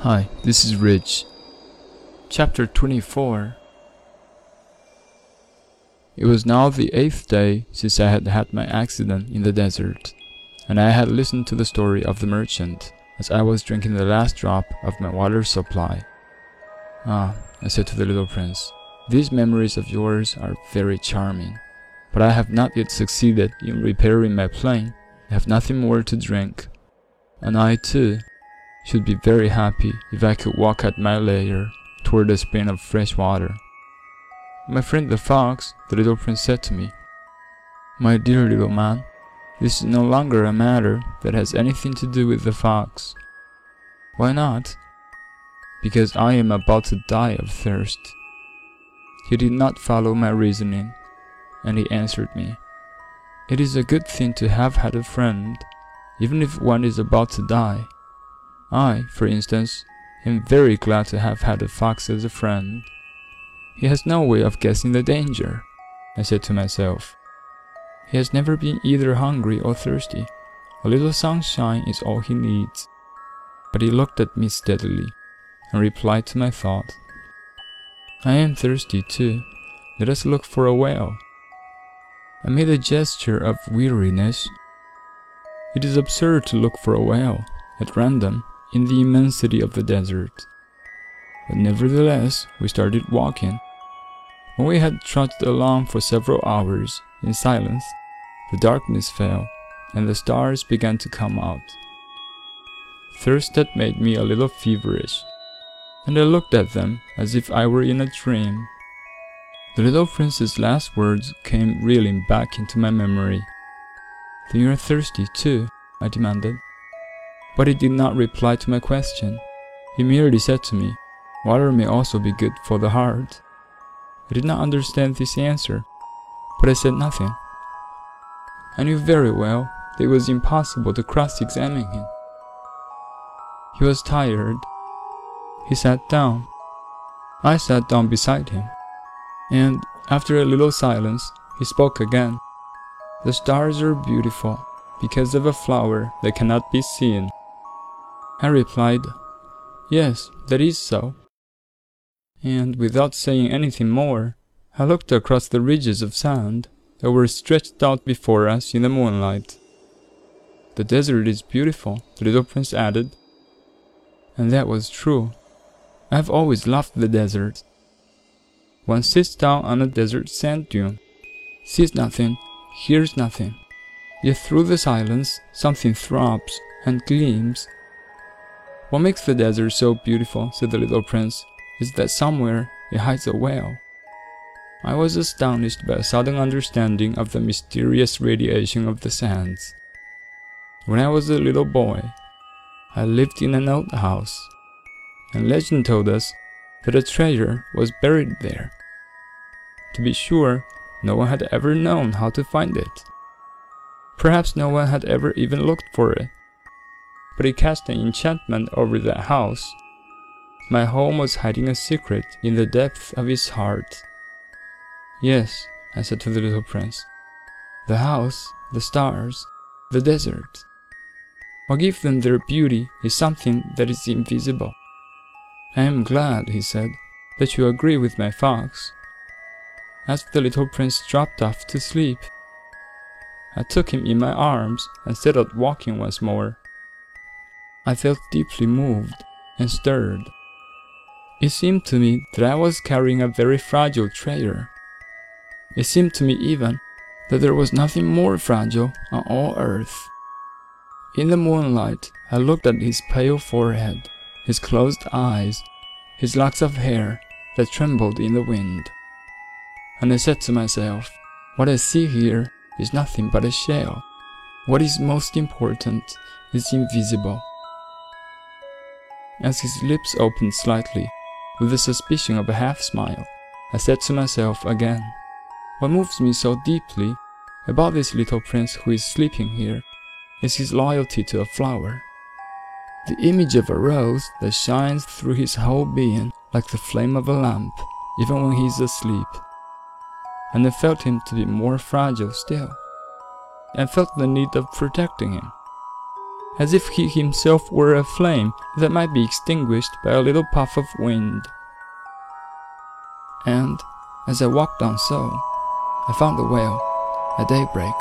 Hi, this is Rich. Chapter 24 It was now the eighth day since I had had my accident in the desert, and I had listened to the story of the merchant as I was drinking the last drop of my water supply. Ah, I said to the little prince, these memories of yours are very charming, but I have not yet succeeded in repairing my plane. I have nothing more to drink, and I too should be very happy if I could walk at my leisure toward a spring of fresh water. My friend the fox, the little prince said to me, My dear little man, this is no longer a matter that has anything to do with the fox. Why not? Because I am about to die of thirst. He did not follow my reasoning, and he answered me, It is a good thing to have had a friend, even if one is about to die. I, for instance, am very glad to have had a fox as a friend. He has no way of guessing the danger, I said to myself. He has never been either hungry or thirsty. A little sunshine is all he needs. But he looked at me steadily and replied to my thought. I am thirsty too. Let us look for a well. I made a gesture of weariness. It is absurd to look for a well at random in the immensity of the desert. But nevertheless, we started walking. When we had trudged along for several hours in silence, the darkness fell and the stars began to come out. Thirst had made me a little feverish, and I looked at them as if I were in a dream. The little prince's last words came reeling back into my memory. Then you are thirsty too, I demanded. But he did not reply to my question. He merely said to me, Water may also be good for the heart. I did not understand this answer, but I said nothing. I knew very well that it was impossible to cross examine him. He was tired. He sat down. I sat down beside him, and after a little silence, he spoke again. The stars are beautiful because of a flower that cannot be seen. I replied, Yes, that is so. And without saying anything more, I looked across the ridges of sand that were stretched out before us in the moonlight. The desert is beautiful, the little prince added. And that was true. I have always loved the desert. One sits down on a desert sand dune, sees nothing, hears nothing, yet through the silence something throbs and gleams what makes the desert so beautiful, said the little prince, is that somewhere it hides a well. I was astonished by a sudden understanding of the mysterious radiation of the sands. When I was a little boy, I lived in an old house, and legend told us that a treasure was buried there. To be sure, no one had ever known how to find it. Perhaps no one had ever even looked for it but he cast an enchantment over that house. My home was hiding a secret in the depths of his heart. Yes, I said to the little prince. The house, the stars, the desert. What gives them their beauty is something that is invisible. I am glad, he said, that you agree with my fox. As the little prince dropped off to sleep, I took him in my arms and set out walking once more. I felt deeply moved and stirred. It seemed to me that I was carrying a very fragile treasure. It seemed to me even that there was nothing more fragile on all earth. In the moonlight, I looked at his pale forehead, his closed eyes, his locks of hair that trembled in the wind. And I said to myself, what I see here is nothing but a shell. What is most important is invisible. As his lips opened slightly, with the suspicion of a half smile, I said to myself again, What moves me so deeply about this little prince who is sleeping here is his loyalty to a flower. The image of a rose that shines through his whole being like the flame of a lamp, even when he is asleep. And I felt him to be more fragile still, and felt the need of protecting him. As if he himself were a flame that might be extinguished by a little puff of wind. And, as I walked on so, I found the whale, at daybreak,